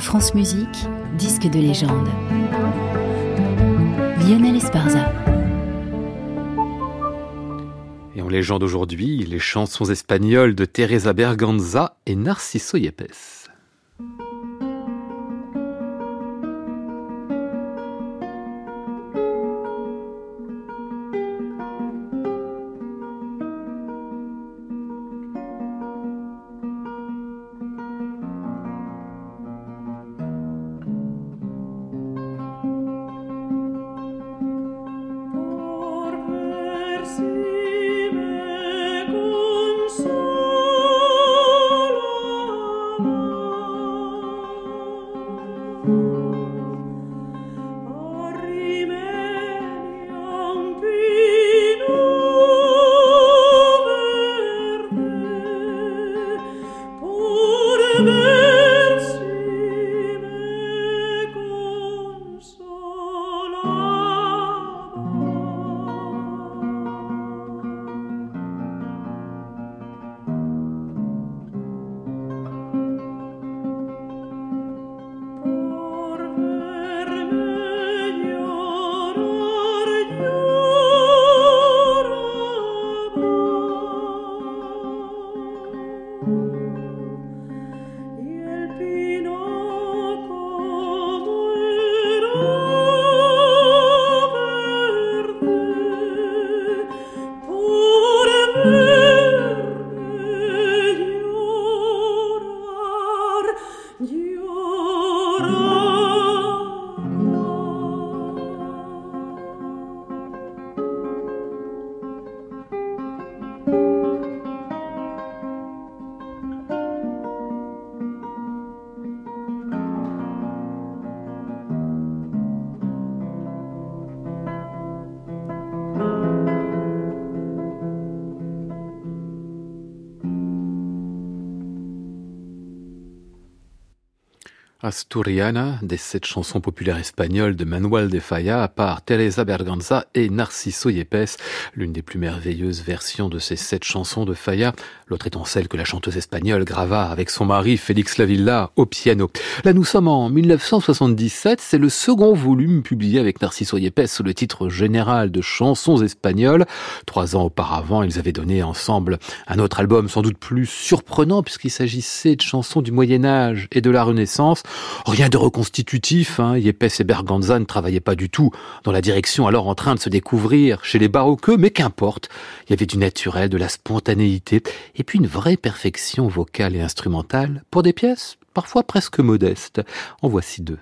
France Musique, disque de légende. Lionel Esparza. Et en légende aujourd'hui, les chansons espagnoles de Teresa Berganza et Narciso Yepes. Asturiana, des sept chansons populaires espagnoles de Manuel de Falla par Teresa Berganza et Narciso Yepes, l'une des plus merveilleuses versions de ces sept chansons de Falla, l'autre étant celle que la chanteuse espagnole grava avec son mari Félix Lavilla au piano. Là nous sommes en 1977, c'est le second volume publié avec Narciso Yepes sous le titre général de chansons espagnoles. Trois ans auparavant, ils avaient donné ensemble un autre album sans doute plus surprenant puisqu'il s'agissait de chansons du Moyen Âge et de la Renaissance. Rien de reconstitutif, hein. Yepes et Berganza ne travaillaient pas du tout dans la direction alors en train de se découvrir chez les baroqueux, mais qu'importe, il y avait du naturel, de la spontanéité, et puis une vraie perfection vocale et instrumentale pour des pièces parfois presque modestes. En voici deux.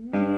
Mm-hmm.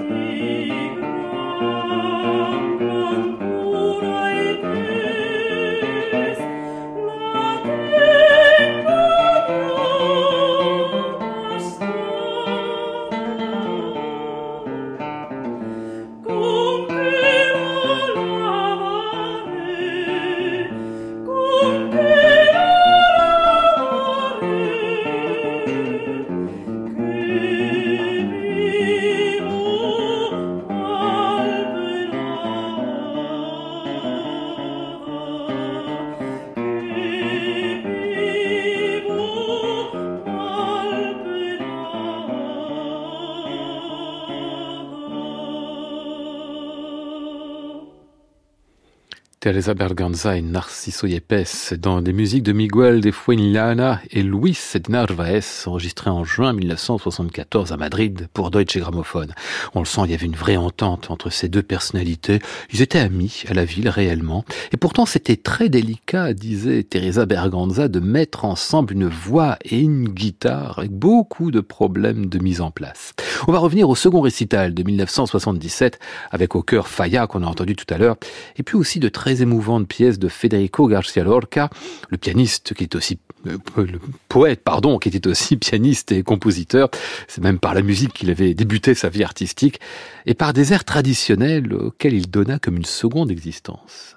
Teresa Berganza et Narciso Yepes dans des musiques de Miguel de Fuenllana et Luis Narvaez enregistrées en juin 1974 à Madrid pour Deutsche Grammophon. On le sent, il y avait une vraie entente entre ces deux personnalités. Ils étaient amis à la ville réellement. Et pourtant, c'était très délicat, disait Teresa Berganza, de mettre ensemble une voix et une guitare avec beaucoup de problèmes de mise en place. On va revenir au second récital de 1977 avec au cœur Faya qu'on a entendu tout à l'heure et puis aussi de très émouvante pièce de Federico Garcia Lorca, le pianiste qui est aussi euh, le poète, pardon, qui était aussi pianiste et compositeur. C'est même par la musique qu'il avait débuté sa vie artistique et par des airs traditionnels auxquels il donna comme une seconde existence.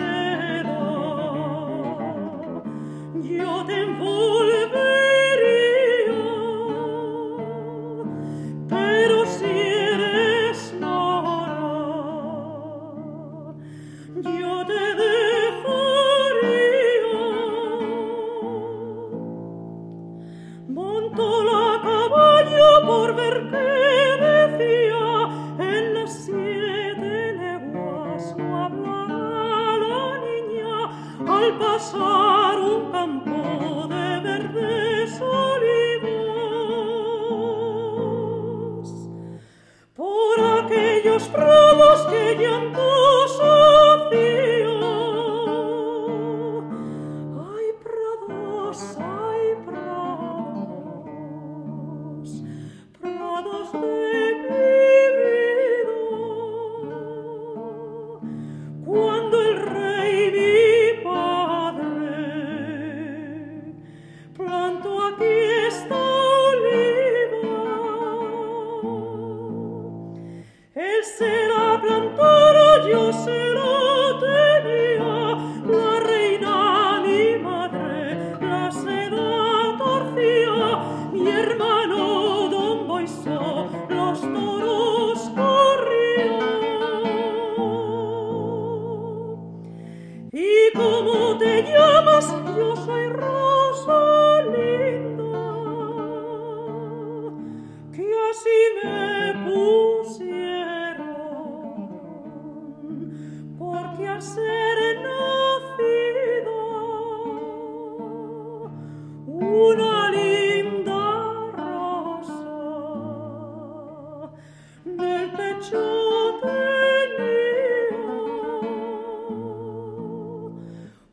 Pasar un campo de verdes olivos por aquellos prados que llantan.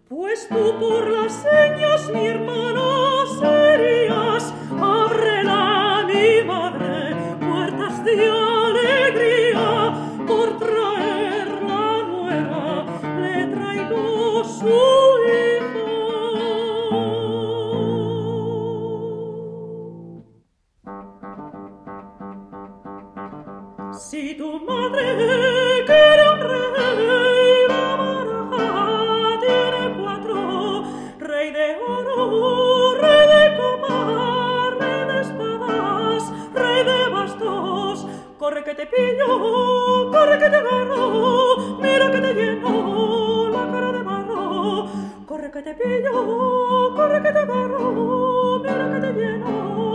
Pues tú por las señas, mi hermano. Si tu madre quiere un rey, la baraja tiene cuatro. Rey de oro, rey de copas, rey de espadas, rey de bastos. Corre que te pillo, corre que te agarro, mira que te lleno la cara de barro. Corre que te pillo, corre que te agarro, mira que te lleno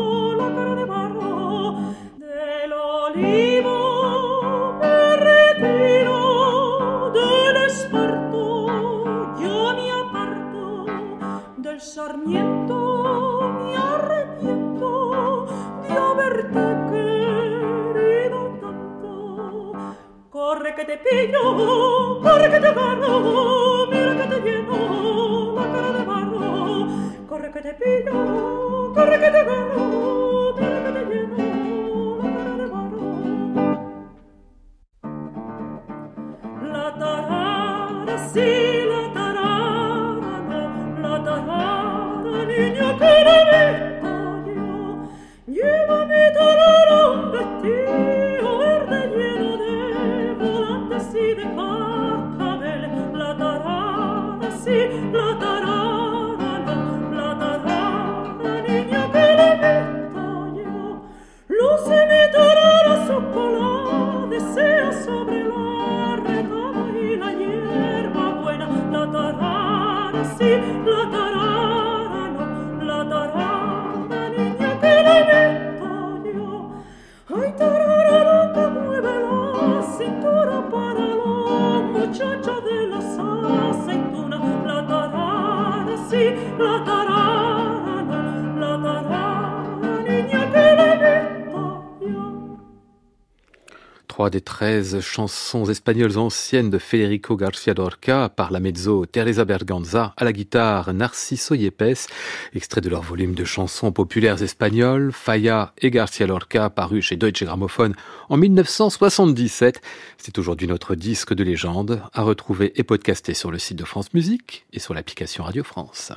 pillo, corre que te agarro, mira que te lleno la cara de barro. Corre que te pillo, corre que te agarro, Trois des treize chansons espagnoles anciennes de Federico García Lorca par la mezzo Teresa Berganza, à la guitare Narciso Yepes, extrait de leur volume de chansons populaires espagnoles, Falla et García Lorca, paru chez Deutsche Grammophon en 1977. C'est aujourd'hui notre disque de légende, à retrouver et podcaster sur le site de France Musique et sur l'application Radio France.